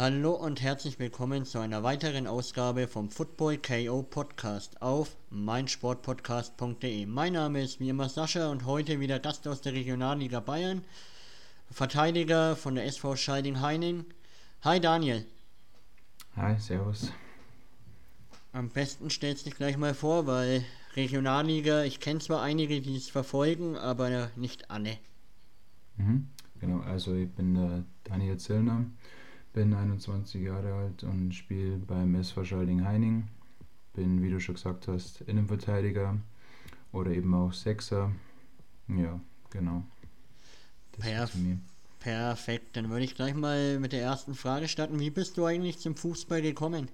Hallo und herzlich willkommen zu einer weiteren Ausgabe vom Football KO Podcast auf meinsportpodcast.de. Mein Name ist wie immer Sascha und heute wieder Gast aus der Regionalliga Bayern, Verteidiger von der SV Scheiding Heining. Hi Daniel. Hi, servus. Am besten stellst dich gleich mal vor, weil Regionalliga, ich kenne zwar einige, die es verfolgen, aber nicht alle. Mhm, genau, also ich bin der Daniel Zillner bin 21 Jahre alt und spiele beim SV Schalding Heining. Bin, wie du schon gesagt hast, Innenverteidiger oder eben auch Sechser. Ja, genau. Perf perfekt, dann würde ich gleich mal mit der ersten Frage starten. Wie bist du eigentlich zum Fußball gekommen?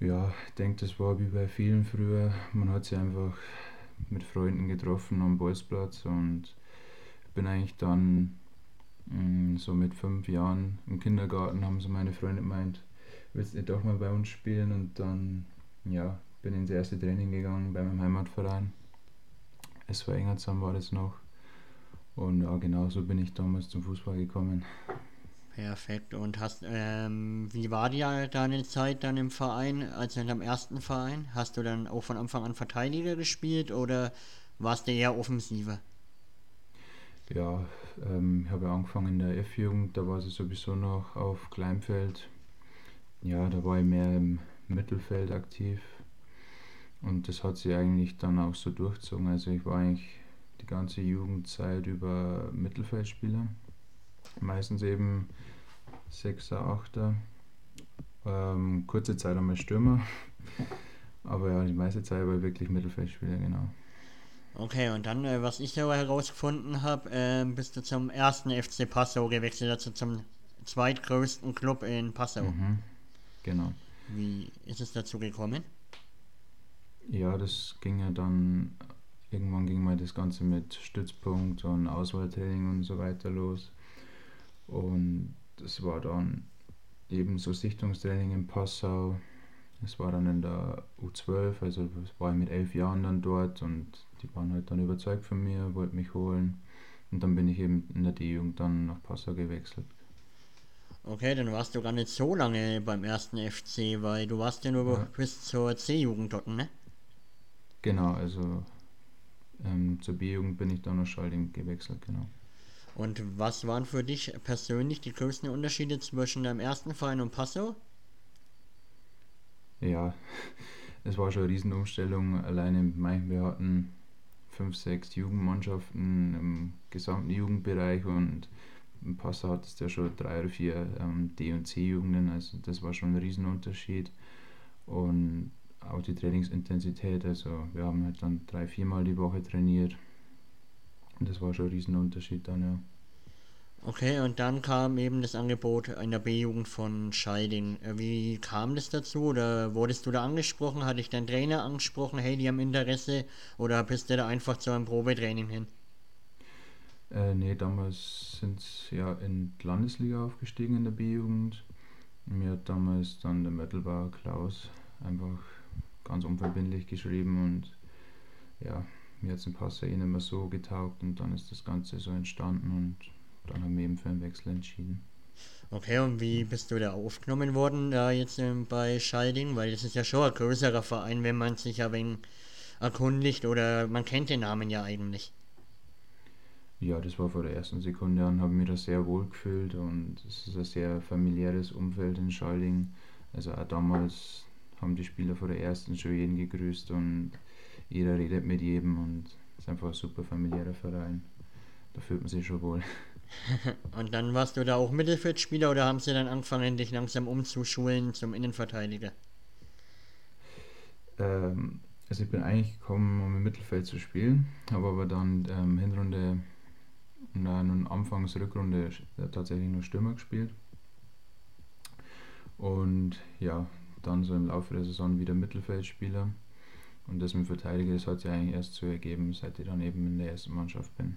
Ja, ich denke, das war wie bei vielen früher. Man hat sich einfach mit Freunden getroffen am Bolzplatz und bin eigentlich dann so mit fünf Jahren im Kindergarten haben so meine Freunde gemeint, willst du doch mal bei uns spielen? Und dann, ja, bin ins erste Training gegangen bei meinem Heimatverein. Es war Engerzahn war das noch. Und ja, genau so bin ich damals zum Fußball gekommen. Perfekt. Und hast, ähm, wie war die deine Zeit dann im Verein, also in deinem ersten Verein? Hast du dann auch von Anfang an Verteidiger gespielt oder warst du eher offensiver? Ja, ähm, ich habe angefangen in der F-Jugend, da war sie sowieso noch auf Kleinfeld. Ja, da war ich mehr im Mittelfeld aktiv. Und das hat sich eigentlich dann auch so durchgezogen. Also ich war eigentlich die ganze Jugendzeit über Mittelfeldspieler. Meistens eben Sechser, Achter. Ähm, kurze Zeit einmal Stürmer. Aber ja, die meiste Zeit war ich wirklich Mittelfeldspieler, genau. Okay, und dann, äh, was ich aber herausgefunden habe, äh, bist du zum ersten FC Passau gewechselt, also zum zweitgrößten Club in Passau. Mhm, genau. Wie ist es dazu gekommen? Ja, das ging ja dann, irgendwann ging mal das Ganze mit Stützpunkt und Auswahltraining und so weiter los. Und das war dann eben so Sichtungstraining in Passau. Es war dann in der U12, also war ich mit elf Jahren dann dort und die waren halt dann überzeugt von mir, wollten mich holen. Und dann bin ich eben in der D-Jugend dann nach Passau gewechselt. Okay, dann warst du gar nicht so lange beim ersten FC, weil du warst ja nur ja. bis zur C-Jugend dort, ne? Genau, also ähm, zur B-Jugend bin ich dann nach Schalding gewechselt, genau. Und was waren für dich persönlich die größten Unterschiede zwischen deinem ersten Verein und Passau? Ja, es war schon eine Riesenumstellung. Alleine, wir hatten fünf, sechs Jugendmannschaften im gesamten Jugendbereich und im Passau hat es ja schon drei oder vier ähm, D- und C-Jugenden, also das war schon ein Riesenunterschied. Und auch die Trainingsintensität, also wir haben halt dann drei, viermal die Woche trainiert. Und das war schon ein Riesenunterschied dann, ja. Okay, und dann kam eben das Angebot in der B-Jugend von Scheiding. Äh, wie kam das dazu? Oder wurdest du da angesprochen? Hatte ich deinen Trainer angesprochen, hey, die haben Interesse? Oder bist du da einfach zu einem Probetraining hin? Äh, nee, damals sind sie ja in die Landesliga aufgestiegen in der B-Jugend. Mir hat damals dann der Mittelbauer Klaus einfach ganz unverbindlich geschrieben und ja, mir hat es ein paar nicht mehr so getaugt und dann ist das Ganze so entstanden und dann haben wir eben für einen Wechsel entschieden. Okay, und wie bist du da aufgenommen worden, da jetzt ähm, bei Schalding? Weil das ist ja schon ein größerer Verein, wenn man sich ein wenig erkundigt oder man kennt den Namen ja eigentlich. Ja, das war vor der ersten Sekunde an, habe mich da sehr wohl gefühlt und es ist ein sehr familiäres Umfeld in Schalding. Also auch damals haben die Spieler vor der ersten schon jeden gegrüßt und jeder redet mit jedem und es ist einfach ein super familiärer Verein. Da fühlt man sich schon wohl. Und dann warst du da auch Mittelfeldspieler oder haben sie dann angefangen, dich langsam umzuschulen zum Innenverteidiger? Ähm, also ich bin eigentlich gekommen, um im Mittelfeld zu spielen, habe aber dann ähm, Hinrunde und dann Anfangs Rückrunde tatsächlich nur Stürmer gespielt. Und ja, dann so im Laufe der Saison wieder Mittelfeldspieler. Und das mit Verteidiger, das hat sich eigentlich erst so ergeben, seit ich dann eben in der ersten Mannschaft bin.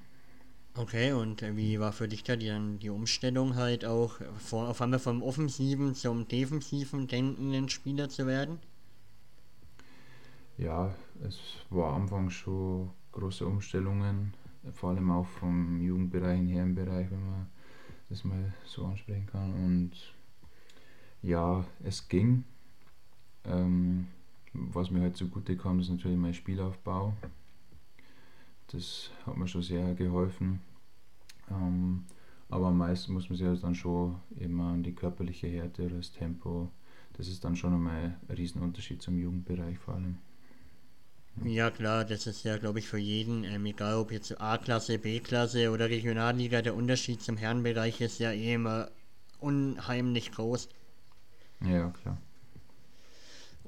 Okay, und äh, wie war für dich da die, die Umstellung halt auch vor, auf einmal vom offensiven zum defensiven denkenden Spieler zu werden? Ja, es war am Anfang schon große Umstellungen, vor allem auch vom Jugendbereich in den Herrenbereich, wenn man das mal so ansprechen kann. Und ja, es ging. Ähm, was mir halt zugute kam, ist natürlich mein Spielaufbau. Das hat mir schon sehr geholfen. Ähm, aber am meisten muss man sich halt dann schon immer an die körperliche Härte oder das Tempo. Das ist dann schon einmal ein Riesenunterschied zum Jugendbereich vor allem. Ja klar, das ist ja glaube ich für jeden, ähm, egal ob jetzt A-Klasse, B-Klasse oder Regionalliga, der Unterschied zum Herrenbereich ist ja eh immer unheimlich groß. Ja, klar.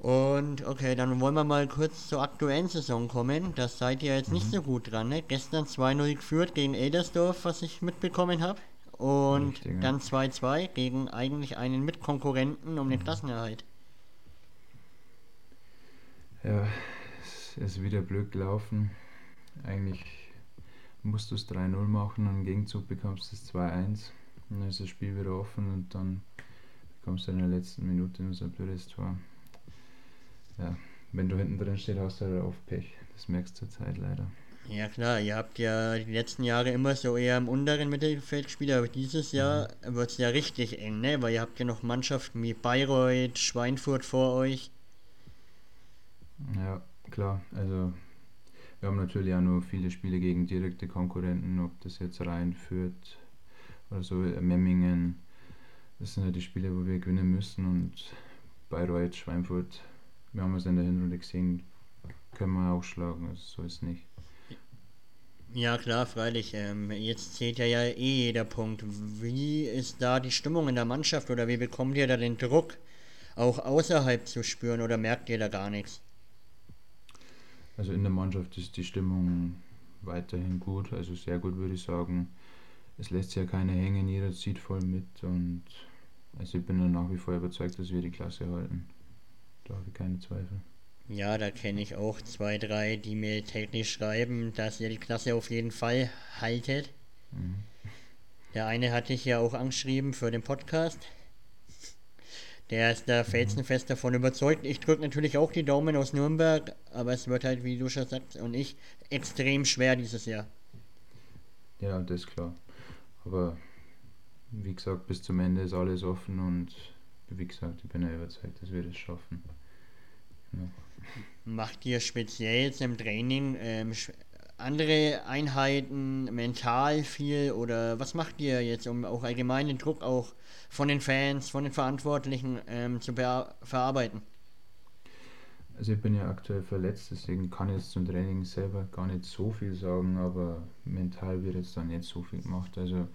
Und okay, dann wollen wir mal kurz zur aktuellen Saison kommen. Da seid ihr jetzt nicht Mhm. so gut dran, ne? Gestern 2-0 geführt gegen Eldersdorf, was ich mitbekommen habe. Und Richtig, dann 2-2 gegen eigentlich einen Mitkonkurrenten um den Mhm. Klassenerhalt. Ja, es ist wieder blöd gelaufen. Eigentlich musst du es 3-0 machen und im Gegenzug bekommst du es 2-1. Und dann ist das Spiel wieder offen und dann bekommst du in der letzten Minute ein blödes Tor. Ja, wenn du hinten drin stehst, hast du halt oft Pech. Das merkst du zur Zeit leider. Ja klar, ihr habt ja die letzten Jahre immer so eher im unteren Mittelfeld gespielt, aber dieses Jahr wird es ja richtig eng, ne? Weil ihr habt ja noch Mannschaften wie Bayreuth, Schweinfurt vor euch. Ja, klar. Also wir haben natürlich auch nur viele Spiele gegen direkte Konkurrenten, ob das jetzt Rhein führt oder so, Memmingen. Das sind halt die Spiele, wo wir gewinnen müssen und Bayreuth, Schweinfurt, wir haben es in der Hinrunde gesehen, können wir auch schlagen, also so ist nicht. Ja klar, freilich. Ähm, jetzt zählt ja, ja eh jeder Punkt. Wie ist da die Stimmung in der Mannschaft oder wie bekommt ihr da den Druck, auch außerhalb zu spüren oder merkt ihr da gar nichts? Also in der Mannschaft ist die Stimmung weiterhin gut, also sehr gut würde ich sagen. Es lässt sich ja keiner hängen, jeder zieht voll mit und also ich bin da nach wie vor überzeugt, dass wir die Klasse halten. Da habe ich keine Zweifel. Ja, da kenne ich auch zwei, drei, die mir täglich schreiben, dass ihr die Klasse auf jeden Fall haltet. Mhm. Der eine hatte ich ja auch angeschrieben für den Podcast. Der ist da felsenfest davon überzeugt. Ich drücke natürlich auch die Daumen aus Nürnberg, aber es wird halt, wie du schon sagst, und ich, extrem schwer dieses Jahr. Ja, das ist klar. Aber wie gesagt, bis zum Ende ist alles offen und wie gesagt, ich bin ja überzeugt, dass wir das schaffen. Ja. Macht ihr speziell jetzt im Training ähm, andere Einheiten mental viel oder was macht ihr jetzt, um auch allgemein den Druck auch von den Fans, von den Verantwortlichen ähm, zu verarbeiten? Also ich bin ja aktuell verletzt, deswegen kann ich jetzt zum Training selber gar nicht so viel sagen, aber mental wird jetzt da nicht so viel gemacht. Also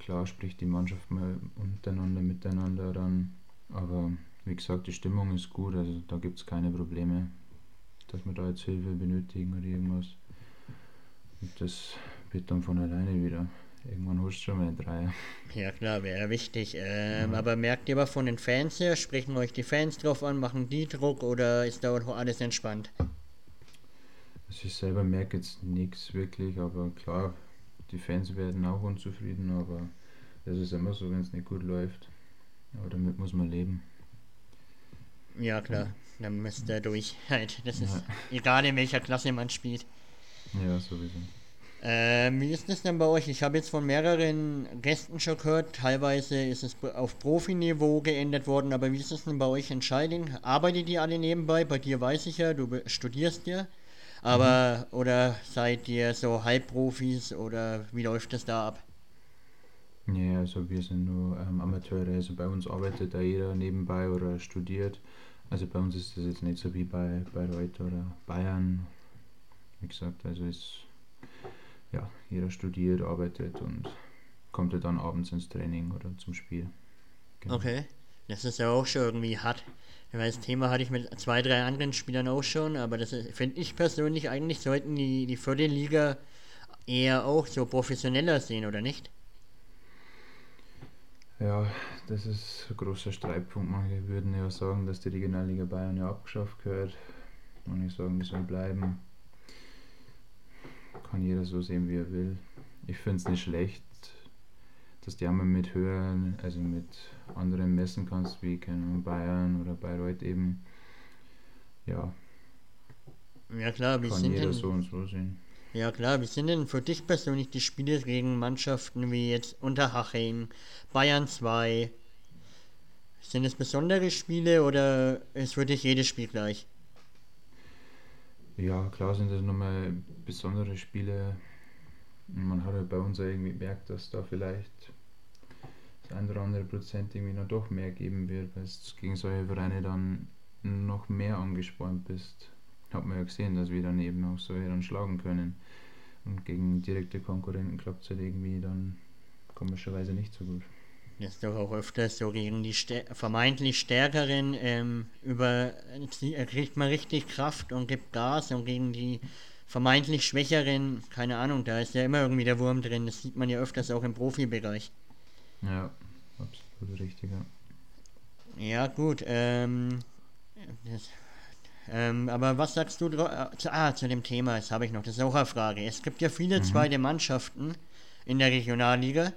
klar spricht die Mannschaft mal untereinander, miteinander dann, aber wie gesagt, die Stimmung ist gut, also da gibt es keine Probleme, dass wir da jetzt Hilfe benötigen oder irgendwas. Und das wird dann von alleine wieder. Irgendwann holst du schon mal einen Dreier. Ja klar, wäre wichtig. Ähm, Ja. Aber merkt ihr aber von den Fans her, sprechen euch die Fans drauf an, machen die Druck oder ist da auch alles entspannt? Also ich selber merke jetzt nichts wirklich, aber klar, die Fans werden auch unzufrieden, aber das ist immer so, wenn es nicht gut läuft. Aber damit muss man leben. Ja klar, dann müsst ihr durch. Halt, das ist Ja. egal in welcher Klasse man spielt. Ja, sowieso. Ähm, wie ist das denn bei euch? Ich habe jetzt von mehreren Gästen schon gehört, teilweise ist es auf Profiniveau geändert worden, aber wie ist es denn bei euch in Scheiding? Arbeitet ihr alle nebenbei? Bei dir weiß ich ja, du studierst ja. Aber, oder seid ihr so Halbprofis oder wie läuft das da ab? Nee, also wir sind nur ähm, Amateure, also bei uns arbeitet da jeder nebenbei oder studiert. Also bei uns ist das jetzt nicht so wie bei Bayreuth oder Bayern. Wie gesagt, also ist ja, jeder studiert, arbeitet und kommt ja dann abends ins Training oder zum Spiel. Genau. Okay. Das ist ja auch schon irgendwie hart. Weil das Thema hatte ich mit zwei, drei anderen Spielern auch schon, aber das finde ich persönlich eigentlich sollten die, die vierte Liga eher auch so professioneller sehen, oder nicht? Ja, das ist ein großer Streitpunkt. Manche würden ja sagen, dass die Regionalliga Bayern ja abgeschafft gehört. Manche sagen, die soll bleiben. Kann jeder so sehen, wie er will. Ich finde es nicht schlecht, dass die einmal mit höheren, also mit anderen messen kannst, wie keine Bayern oder Bayreuth eben. Ja, Ja klar, wie kann sind jeder denn, so und so sehen. Ja klar, wie sind denn für dich persönlich die Spiele gegen Mannschaften wie jetzt Unterhaching, Bayern 2? Sind es besondere Spiele oder ist für dich jedes Spiel gleich? Ja, klar sind das nochmal besondere Spiele. Man hat halt bei uns irgendwie gemerkt, dass da vielleicht das ein oder andere Prozent irgendwie noch doch mehr geben wird, weil es gegen solche Vereine dann noch mehr angespornt bist. Hat man ja gesehen, dass wir dann eben auch solche dann schlagen können. Und gegen direkte Konkurrenten klappt es halt irgendwie dann komischerweise nicht so gut. Das ist doch auch öfters so gegen die stär vermeintlich Stärkeren ähm, über kriegt man richtig Kraft und gibt Gas und gegen die vermeintlich Schwächeren, keine Ahnung, da ist ja immer irgendwie der Wurm drin. Das sieht man ja öfters auch im Profibereich. Ja, absolut richtig, ja. Ja, gut. Ähm, das, ähm, aber was sagst du äh, ah, zu dem Thema? Das habe ich noch. Das ist auch eine Frage. Es gibt ja viele mhm. zweite Mannschaften in der Regionalliga.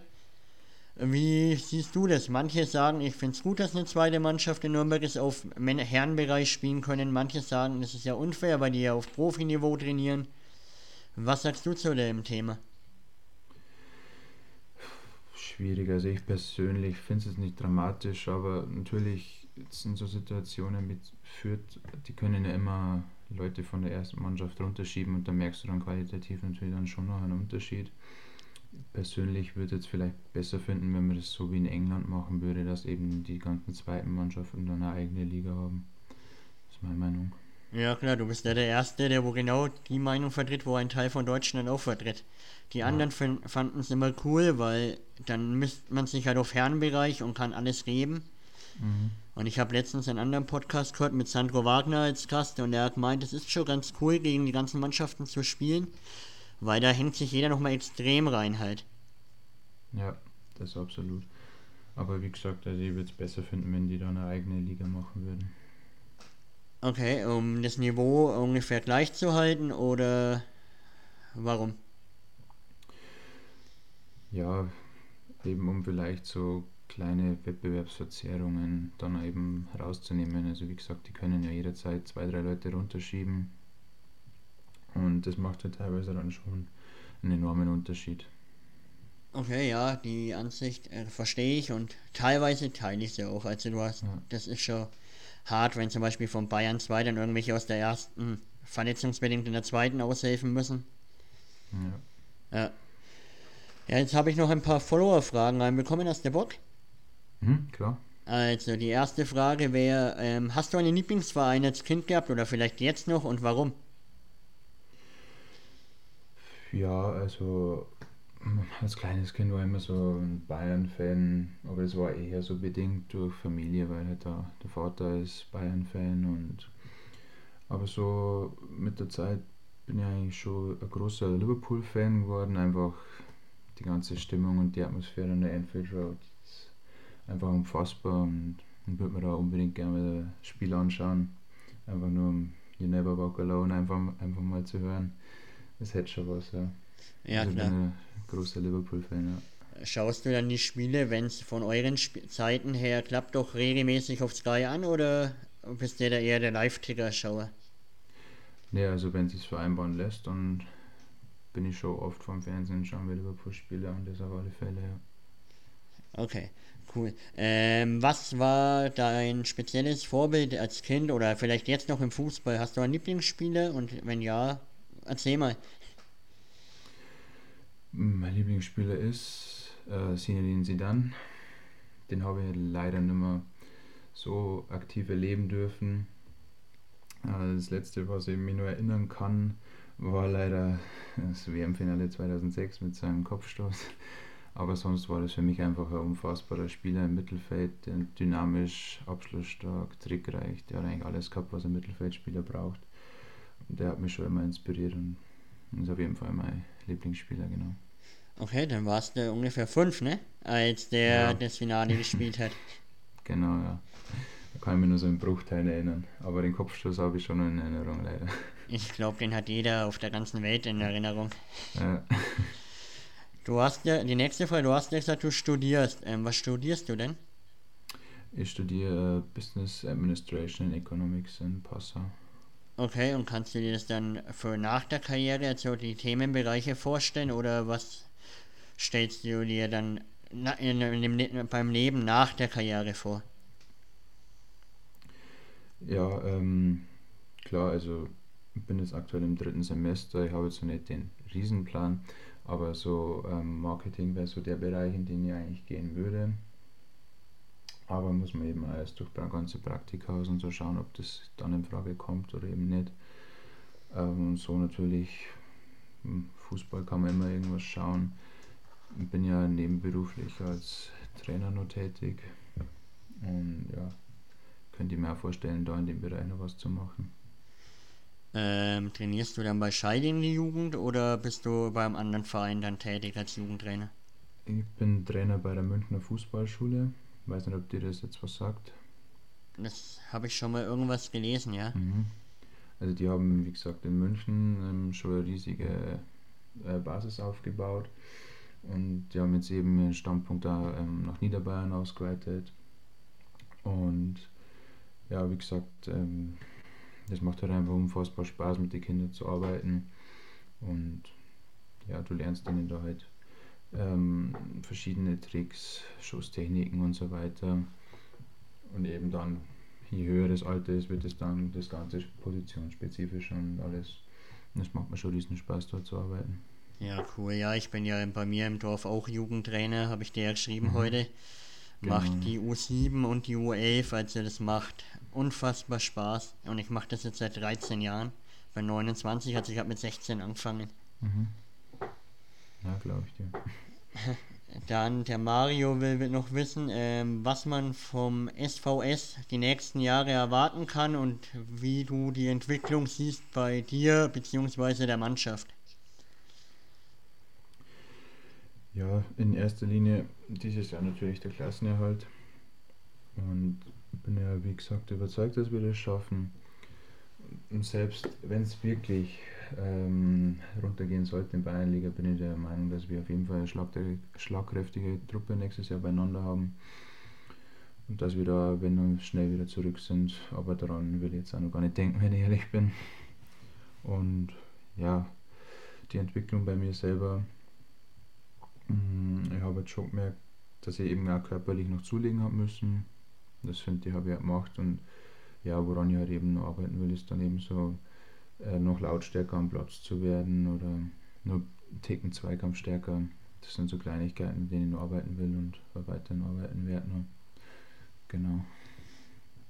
Wie siehst du das? Manche sagen, ich finde es gut, dass eine zweite Mannschaft in Nürnberg ist, auf Herrenbereich spielen können. Manche sagen, das ist ja unfair, weil die ja auf Profiniveau trainieren. Was sagst du zu dem Thema? Schwierig. Also ich persönlich finde es nicht dramatisch, aber natürlich sind so Situationen mit Fürth, die können ja immer Leute von der ersten Mannschaft runterschieben und da merkst du dann qualitativ natürlich dann schon noch einen Unterschied persönlich würde es vielleicht besser finden, wenn man das so wie in England machen würde, dass eben die ganzen zweiten Mannschaften dann eine eigene Liga haben. Das ist meine Meinung. Ja klar, du bist ja der Erste, der wo genau die Meinung vertritt, wo ein Teil von Deutschland auch vertritt. Die ja. anderen fanden es immer cool, weil dann misst man sich halt auf Herrenbereich und kann alles geben. Mhm. Und ich habe letztens einen anderen Podcast gehört mit Sandro Wagner als Gast und er hat gemeint, es ist schon ganz cool, gegen die ganzen Mannschaften zu spielen. Weil da hängt sich jeder nochmal extrem rein halt. Ja, das ist absolut. Aber wie gesagt, also ich würde es besser finden, wenn die da eine eigene Liga machen würden. Okay, um das Niveau ungefähr gleich zu halten oder warum? Ja, eben um vielleicht so kleine Wettbewerbsverzerrungen dann eben rauszunehmen. Also wie gesagt, die können ja jederzeit zwei, drei Leute runterschieben und das macht ja teilweise dann schon einen enormen Unterschied. Okay, ja, die Ansicht äh, verstehe ich und teilweise teile ich sie auch. Also du hast, ja. das ist schon hart, wenn zum Beispiel von Bayern 2 dann irgendwelche aus der ersten verletzungsbedingt in der zweiten aushelfen müssen. Ja. Ja, ja jetzt habe ich noch ein paar Follower-Fragen reinbekommen. Hast du Bock? Mhm, klar. Also die erste Frage wäre, ähm, hast du einen Lieblingsverein als Kind gehabt oder vielleicht jetzt noch und warum? Ja, also als kleines Kind war ich immer so ein Bayern-Fan, aber das war eher so bedingt durch Familie, weil halt da, der Vater ist Bayern-Fan und aber so mit der Zeit bin ich eigentlich schon ein großer Liverpool-Fan geworden, einfach die ganze Stimmung und die Atmosphäre an der Anfield Road ist einfach unfassbar und, und würde mir da unbedingt gerne das Spiel anschauen, einfach nur um You Never Walk Alone einfach, einfach mal zu hören. Das hätte schon was, ja. Ja, also klar. Ich bin ein großer Liverpool-Fan, ja. Schaust du dann die Spiele, wenn es von euren Sp Zeiten her klappt, doch regelmäßig auf Sky an oder bist du da eher der Live-Ticker-Schauer? Nee, also wenn es vereinbaren lässt, dann bin ich schon oft vom Fernsehen und schauen wir Liverpool-Spiele an, das auf alle Fälle, ja. Okay, cool. Ähm, was war dein spezielles Vorbild als Kind oder vielleicht jetzt noch im Fußball? Hast du einen Lieblingsspieler und wenn ja, Erzähl mal. Mein Lieblingsspieler ist äh, Zidane. Den habe ich leider nicht mehr so aktiv erleben dürfen. Äh, das letzte, was ich mich nur erinnern kann, war leider das WM-Finale 2006 mit seinem Kopfstoß. Aber sonst war das für mich einfach ein unfassbarer Spieler im Mittelfeld, dynamisch, abschlussstark, trickreich. Der hat eigentlich alles gehabt, was ein Mittelfeldspieler braucht der hat mich schon immer inspiriert und ist auf jeden Fall mein Lieblingsspieler, genau. Okay, dann warst du ungefähr fünf, ne? Als der ja. das Finale gespielt hat. Genau, ja. Da kann ich mich nur so einen Bruchteil erinnern. Aber den Kopfstoß habe ich schon noch in Erinnerung, leider. Ich glaube, den hat jeder auf der ganzen Welt in Erinnerung. Ja. Du hast ja, die nächste Frage, du hast ja gesagt, du studierst. Ähm, was studierst du denn? Ich studiere Business Administration and Economics in Passau. Okay, und kannst du dir das dann für nach der Karriere, also die Themenbereiche vorstellen oder was stellst du dir dann in, in dem, ne, beim Leben nach der Karriere vor? Ja, ähm, klar, also ich bin jetzt aktuell im dritten Semester, ich habe jetzt noch nicht den Riesenplan, aber so ähm, Marketing wäre so der Bereich, in den ich eigentlich gehen würde. Aber muss man eben erst durch ganze Praktika und so schauen, ob das dann in Frage kommt oder eben nicht. Ähm, so natürlich, Fußball kann man immer irgendwas schauen. Ich bin ja nebenberuflich als Trainer noch tätig. Und ja, könnte ich mir auch vorstellen, da in dem Bereich noch was zu machen. Ähm, trainierst du dann bei Scheiding die Jugend oder bist du beim anderen Verein dann tätig als Jugendtrainer? Ich bin Trainer bei der Münchner Fußballschule. Weiß nicht, ob dir das jetzt was sagt. Das habe ich schon mal irgendwas gelesen, ja. Mhm. Also die haben, wie gesagt, in München ähm, schon eine riesige äh, Basis aufgebaut und die haben jetzt eben ihren Standpunkt da ähm, nach Niederbayern ausgeweitet. Und ja, wie gesagt, ähm, das macht halt einfach unfassbar Spaß, mit den Kindern zu arbeiten. Und ja, du lernst ihnen da halt ähm, verschiedene Tricks, Schusstechniken und so weiter. Und eben dann, je höher das Alter ist, wird es dann das Ganze positionsspezifisch und alles. Und das macht mir schon riesen Spaß, dort zu arbeiten. Ja, cool. Ja, ich bin ja bei mir im Dorf auch Jugendtrainer, habe ich dir ja geschrieben mhm. heute. Genau. Macht die U7 und die U11, also das macht unfassbar Spaß. Und ich mache das jetzt seit 13 Jahren. Bei 29, also ich habe mit 16 angefangen. Mhm. Ja, glaube ich dir. Dann der Mario will noch wissen, ähm, was man vom SVS die nächsten Jahre erwarten kann und wie du die Entwicklung siehst bei dir bzw. der Mannschaft. Ja, in erster Linie dieses Jahr natürlich der Klassenerhalt. Und bin ja, wie gesagt, überzeugt, dass wir das schaffen. Und selbst wenn es wirklich ähm, runtergehen sollte in Bayernliga, bin ich der Meinung, dass wir auf jeden Fall eine schlagkräftige Truppe nächstes Jahr beieinander haben. Und dass wir da, wenn wir schnell wieder zurück sind, aber daran will ich jetzt auch noch gar nicht denken, wenn ich ehrlich bin. Und ja, die Entwicklung bei mir selber, mm, ich habe jetzt schon gemerkt, dass ich eben auch körperlich noch zulegen habe müssen. Das finde ich, habe ich auch gemacht und ja, woran ich halt eben arbeiten will, ist dann eben so äh, noch lautstärker am Platz zu werden oder nur Ticken Zweikampf stärker. Das sind so Kleinigkeiten, mit denen ich noch arbeiten will und weiterhin arbeiten werde. Noch. Genau.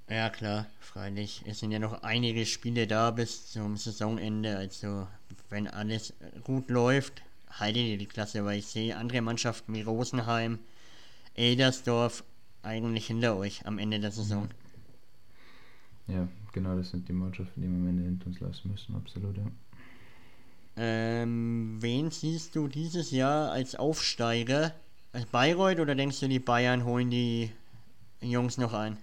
Ja klar, freilich. Es sind ja noch einige Spiele da bis zum Saisonende. Also wenn alles gut läuft, haltet ihr die Klasse, weil ich sehe andere Mannschaften wie Rosenheim, Edersdorf eigentlich hinter euch am Ende der Saison. Ja, genau, das sind die Mannschaften, die wir am Ende hinter uns lassen müssen, absolut, ja. Ähm, wen siehst du dieses Jahr als Aufsteiger? Als Bayreuth oder denkst du, die Bayern holen die Jungs noch ein?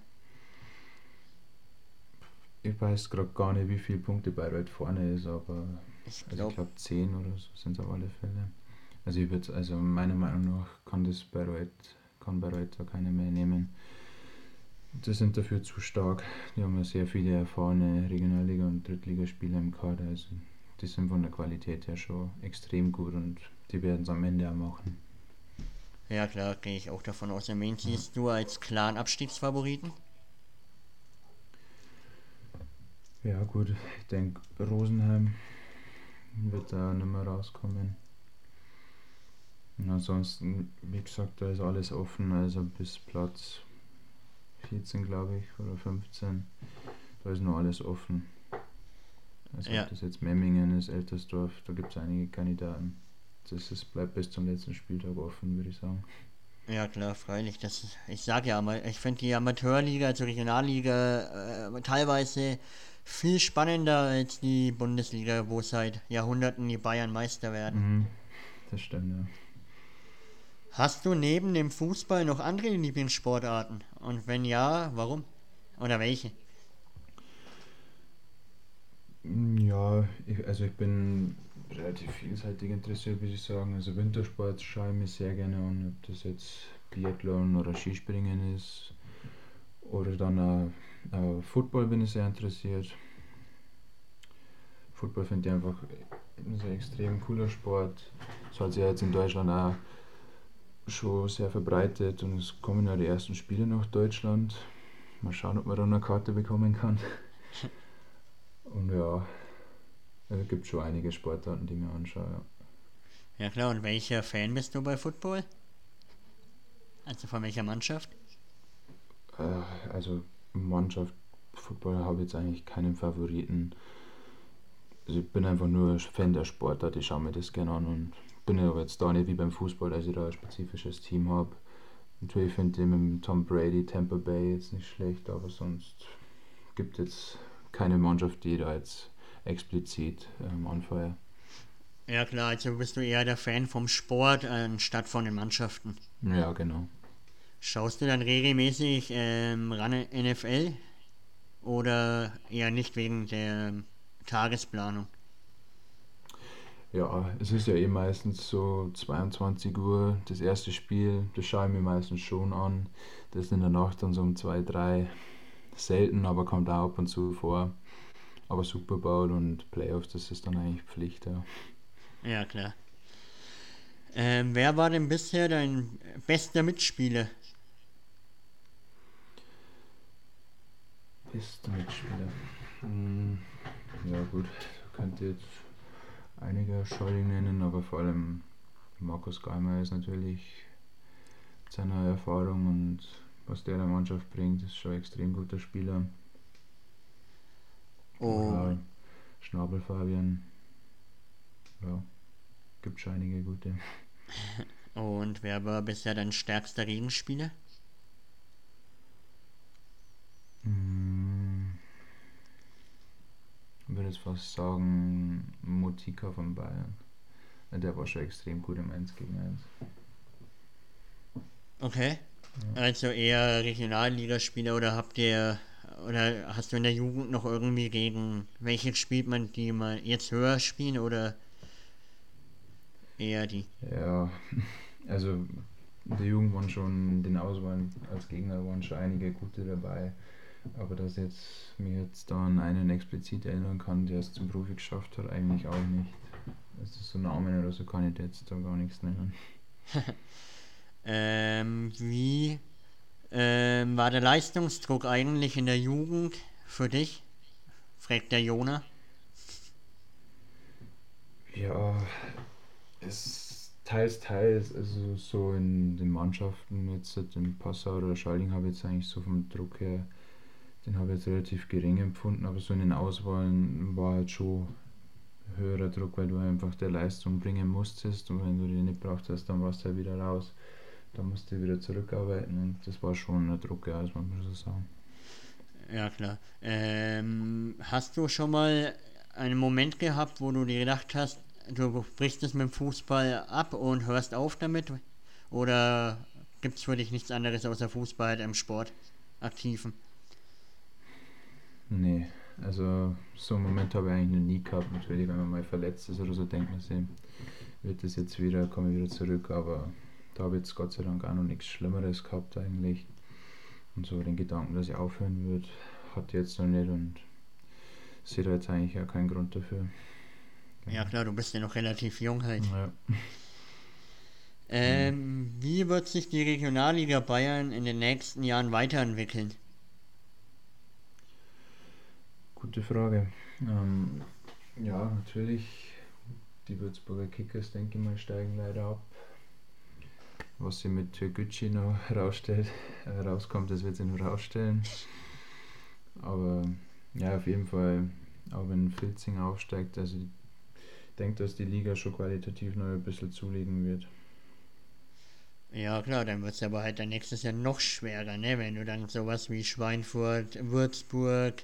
Ich weiß gerade gar nicht, wie viele Punkte Bayreuth vorne ist, aber ich glaube also glaub 10 oder so sind es auf alle Fälle. Also ich würde, also meiner Meinung nach kann das Bayreuth, kann Bayreuth da keine mehr nehmen die sind dafür zu stark. Die haben ja sehr viele erfahrene Regionalliga- und Drittligaspieler im Kader. Also die sind von der Qualität her schon extrem gut und die werden es am Ende auch machen. Ja klar, gehe ich auch davon aus. Wen siehst du als klaren Abstiegsfavoriten? Ja gut, ich denke Rosenheim wird da nicht mehr rauskommen. Und ansonsten, wie gesagt, da ist alles offen, also bis Platz 14, glaube ich, oder 15. Da ist noch alles offen. Also ja. ob das jetzt Memmingen ist, Eltersdorf, da gibt es einige Kandidaten. Das ist, bleibt bis zum letzten Spieltag offen, würde ich sagen. Ja klar, freilich. Das ist, ich sage ja mal, ich finde die Amateurliga, also Regionalliga, äh, teilweise viel spannender als die Bundesliga, wo seit Jahrhunderten die Bayern Meister werden. Mhm, das stimmt, ja. Hast du neben dem Fußball noch andere Lieblingssportarten? Und wenn ja, warum? Oder welche? Ja, ich, also ich bin relativ vielseitig interessiert, würde ich sagen. Also Wintersport schaue ich mir sehr gerne an, ob das jetzt Biathlon oder Skispringen ist. Oder dann auch, auch Football bin ich sehr interessiert. Football finde ich einfach ein extrem cooler Sport. Es hat sich jetzt in Deutschland auch schon sehr verbreitet und es kommen ja die ersten Spiele nach Deutschland. Mal schauen, ob man da eine Karte bekommen kann. Und ja, es gibt schon einige Sportarten, die mir anschaue. Ja. ja klar, und welcher Fan bist du bei Football? Also von welcher Mannschaft? Äh, also Mannschaft, Football habe ich jetzt eigentlich keinen Favoriten. Also ich bin einfach nur Fan der Sportart, ich schaue mir das gerne an und bin aber jetzt da nicht wie beim Fußball, dass ich da ein spezifisches Team habe. Natürlich finde ich mit Tom Brady Tampa Bay jetzt nicht schlecht, aber sonst gibt es keine Mannschaft, die da jetzt explizit ähm, anfeuert. Ja klar, also bist du eher der Fan vom Sport anstatt von den Mannschaften. Ja, genau. Schaust du dann regelmäßig ähm, ran NFL oder eher nicht wegen der Tagesplanung? Ja, es ist ja eh meistens so 22 Uhr das erste Spiel, das schaue ich mir meistens schon an. Das ist in der Nacht dann so um 2, 3 selten, aber kommt auch ab und zu vor. Aber Super Bowl und Playoffs, das ist dann eigentlich Pflicht, ja. Ja, klar. Ähm, wer war denn bisher dein bester Mitspieler? Bester Mitspieler? Hm, ja gut, könnte jetzt einige Scheuling nennen, aber vor allem Markus Geimer ist natürlich mit seiner Erfahrung und was der der Mannschaft bringt, ist schon ein extrem guter Spieler. Oh. Ja, Schnabel Fabian. Ja, gibt schon einige gute. Und wer war bisher dein stärkster Gegenspieler? Hm, würde jetzt fast sagen Motika von Bayern. Der war schon extrem gut im 1 gegen 1. Okay. Ja. Also eher Regionalligaspieler oder habt ihr oder hast du in der Jugend noch irgendwie gegen welche spielt man, die mal jetzt höher spielen oder eher die? Ja, also in der Jugend waren schon den Auswahlen als Gegner waren schon einige gute dabei. Aber dass jetzt mir jetzt da an einen explizit erinnern kann, der es zum Profi geschafft hat, eigentlich auch nicht. Also so Namen oder so kann ich jetzt da gar nichts nennen. ähm, wie ähm, war der Leistungsdruck eigentlich in der Jugend für dich? fragt der Jona. Ja, es teils, teils. Also so in den Mannschaften, jetzt in Passau oder Schalding habe ich jetzt eigentlich so vom Druck her den habe ich jetzt relativ gering empfunden, aber so in den Auswahlen war halt schon höherer Druck, weil du einfach der Leistung bringen musstest und wenn du die nicht braucht hast, dann warst du halt wieder raus. Da musst du wieder zurückarbeiten und das war schon ein Druck, ja, muss man so sagen. Ja, klar. Ähm, hast du schon mal einen Moment gehabt, wo du dir gedacht hast, du brichst es mit dem Fußball ab und hörst auf damit? Oder gibt es für dich nichts anderes außer Fußball im Sport aktiven? Nee, also so einen Moment habe ich eigentlich noch nie gehabt. Natürlich, wenn man mal verletzt ist oder so, denkt man sich, wird das jetzt wieder, komme ich wieder zurück. Aber da habe ich jetzt Gott sei Dank auch noch nichts Schlimmeres gehabt eigentlich. Und so den Gedanken, dass ich aufhören würde, ich jetzt noch nicht und sehe da jetzt eigentlich auch keinen Grund dafür. Ja klar, du bist ja noch relativ jung halt. Ja. Ähm, wie wird sich die Regionalliga Bayern in den nächsten Jahren weiterentwickeln? Gute Frage. Ähm, ja, natürlich, die Würzburger Kickers, denke ich mal, steigen leider ab. Was sie mit Türkgücü noch rausstellt, äh, rauskommt, das wird sie noch rausstellen. Aber ja, auf jeden Fall, auch wenn Filzing aufsteigt, also ich denke, dass die Liga schon qualitativ noch ein bisschen zulegen wird. Ja klar, dann wird es aber halt dann nächstes Jahr noch schwerer, ne? Wenn du dann sowas wie Schweinfurt, Würzburg,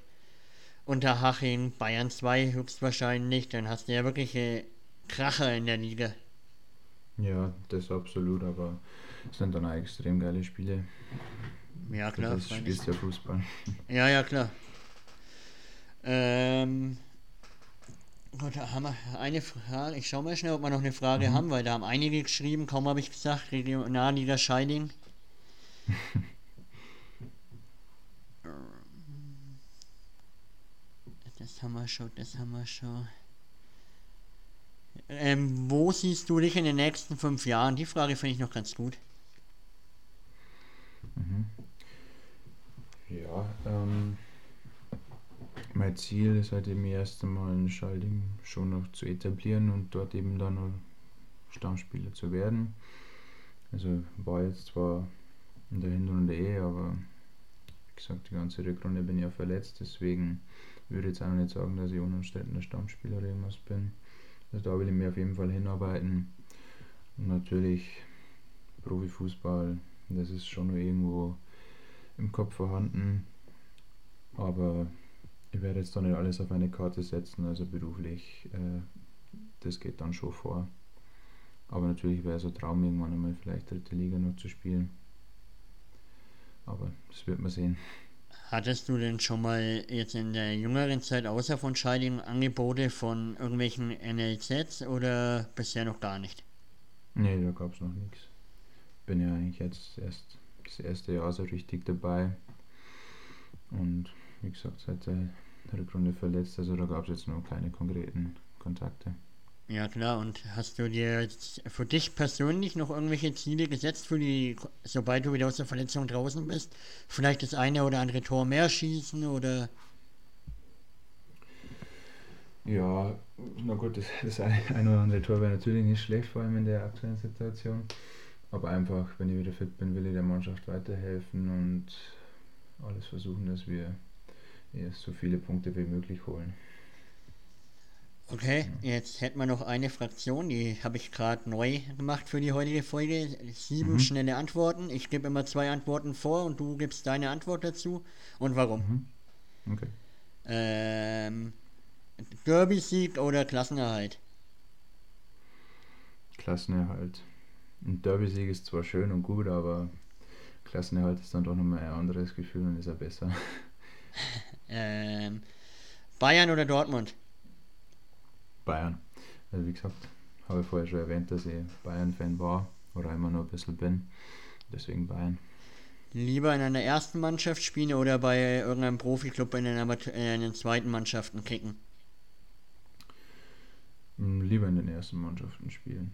Unterhaching, Bayern 2 höchstwahrscheinlich, dann hast du ja wirklich Kracher in der Liga. Ja, das absolut, aber es sind dann auch extrem geile Spiele. Ja, klar. Du spielst ja Fußball. Ja, ja, klar. Ähm, Gut, da haben wir eine Frage. Ich schau mal schnell, ob wir noch eine Frage mhm. haben, weil da haben einige geschrieben, kaum habe ich gesagt, Regionalliga Scheiding. Das haben wir schon, das haben wir schon. ähm, wo siehst du dich in den nächsten fünf Jahren? Die Frage finde ich noch ganz gut. Mhm. Ja, ähm, mein Ziel ist halt eben erst einmal ein Schalding schon noch zu etablieren und dort eben dann noch Stammspieler zu werden. Also war jetzt zwar in der Hinrunde eh, aber wie gesagt, die ganze Rückrunde bin ich ja verletzt, deswegen würde jetzt auch nicht sagen, dass ich unumstrittener Stammspieler irgendwas bin. Also da will ich mir auf jeden Fall hinarbeiten. Und natürlich Profifußball, das ist schon irgendwo im Kopf vorhanden. Aber ich werde jetzt da nicht alles auf eine Karte setzen, also beruflich, äh, das geht dann schon vor. Aber natürlich wäre es ein Traum, irgendwann einmal vielleicht dritte Liga noch zu spielen. Aber das wird man sehen. Hattest du denn schon mal jetzt in der jüngeren Zeit außer von Scheiding Angebote von irgendwelchen NLZs oder bisher noch gar nicht? Nee, da gab es noch nichts. Bin ja eigentlich jetzt erst das erste Jahr so richtig dabei. Und wie gesagt, seit der Rückrunde verletzt, also da gab es jetzt noch keine konkreten Kontakte. Ja klar, und hast du dir jetzt für dich persönlich noch irgendwelche Ziele gesetzt, für die, sobald du wieder aus der Verletzung draußen bist? Vielleicht das eine oder andere Tor mehr schießen oder? Ja, na gut, das, das eine oder andere Tor wäre natürlich nicht schlecht, vor allem in der aktuellen Situation. Aber einfach, wenn ich wieder fit bin, will ich der Mannschaft weiterhelfen und alles versuchen, dass wir so viele Punkte wie möglich holen. Okay, jetzt hätten wir noch eine Fraktion, die habe ich gerade neu gemacht für die heutige Folge. Sieben mhm. schnelle Antworten. Ich gebe immer zwei Antworten vor und du gibst deine Antwort dazu und warum. Mhm. Okay. Ähm, Derby-Sieg oder Klassenerhalt? Klassenerhalt. Ein Derby-Sieg ist zwar schön und gut, aber Klassenerhalt ist dann doch nochmal ein anderes Gefühl und ist ja besser. ähm, Bayern oder Dortmund? Bayern. Also wie gesagt, habe ich vorher schon erwähnt, dass ich Bayern-Fan war oder immer noch ein bisschen bin. Deswegen Bayern. Lieber in einer ersten Mannschaft spielen oder bei irgendeinem Profiklub in den, in zweiten Mannschaften kicken? Hm, lieber in den ersten Mannschaften spielen.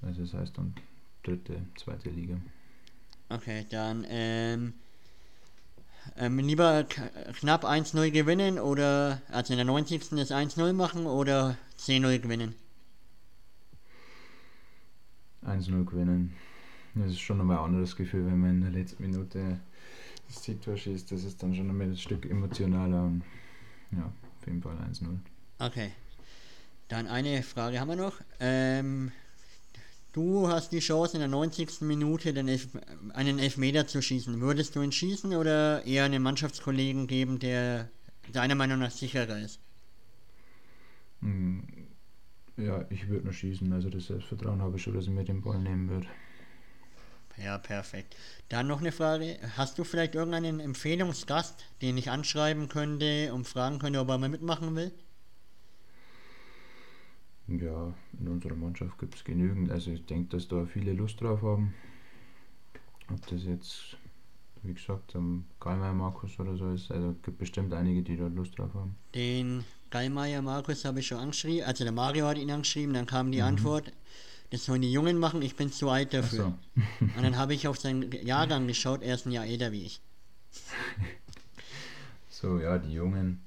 Also das heißt dann dritte, zweite Liga. Okay, dann ähm, ähm, lieber knapp 1-0 gewinnen oder also in der 90. das 1-0 machen oder 10-0 gewinnen? 1-0 gewinnen. Das ist schon nochmal ein anderes Gefühl, wenn man in der letzten Minute das Zieltor schießt. Das ist dann schon nochmal ein Stück emotionaler. Und ja, auf jeden Fall 1-0. Okay. Dann eine Frage haben wir noch. Ähm, du hast die Chance in der 90. Minute den Elf einen Elfmeter zu schießen. Würdest du ihn schießen oder eher einen Mannschaftskollegen geben, der deiner Meinung nach sicherer ist? Hm, ja, ich würde nur schießen. Also das Selbstvertrauen habe ich schon, dass ich mir den Ball nehmen würde. Ja, perfekt. Dann noch eine Frage. Hast du vielleicht irgendeinen Empfehlungsgast, den ich anschreiben könnte und fragen könnte, ob er mal mitmachen will? Ja, in unserer Mannschaft gibt es genügend. Also ich denke, dass da viele Lust drauf haben. Ob das jetzt, wie gesagt, am Gallmeier Markus oder so ist. Also es gibt bestimmt einige, die da Lust drauf haben. Den Gallmeier Markus habe ich schon angeschrieben. Also der Mario hat ihn angeschrieben, dann kam die mhm. Antwort. Das sollen die Jungen machen, ich bin zu alt dafür. So. Und dann habe ich auf seinen Jahrgang geschaut, er ist ein Jahr älter wie ich. So, ja, die Jungen.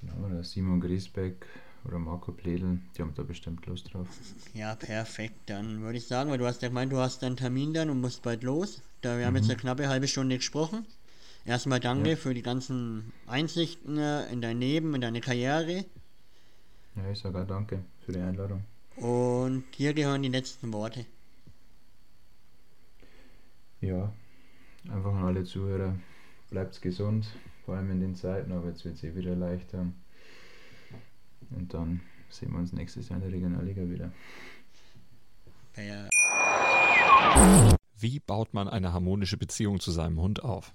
Da Simon Griesbeck, oder Marco Pledel, die haben da bestimmt Lust drauf. Ja, perfekt. Dann würde ich sagen, weil du hast ja gemeint, du hast deinen Termin dann und musst bald los. Da wir haben jetzt mhm. eine knappe halbe Stunde gesprochen. Erstmal danke ja. für die ganzen Einsichten äh, in dein Leben, in deine Karriere. Ja, ich sage auch danke für die Einladung. Und hier gehören die letzten Worte. Ja, einfach an alle Zuhörer, bleibt gesund, vor allem in den Zeiten, aber jetzt wird es eh wieder leichter. Und dann sehen wir uns nächstes Jahr in der Regionalliga wieder. Wie baut man eine harmonische Beziehung zu seinem Hund auf?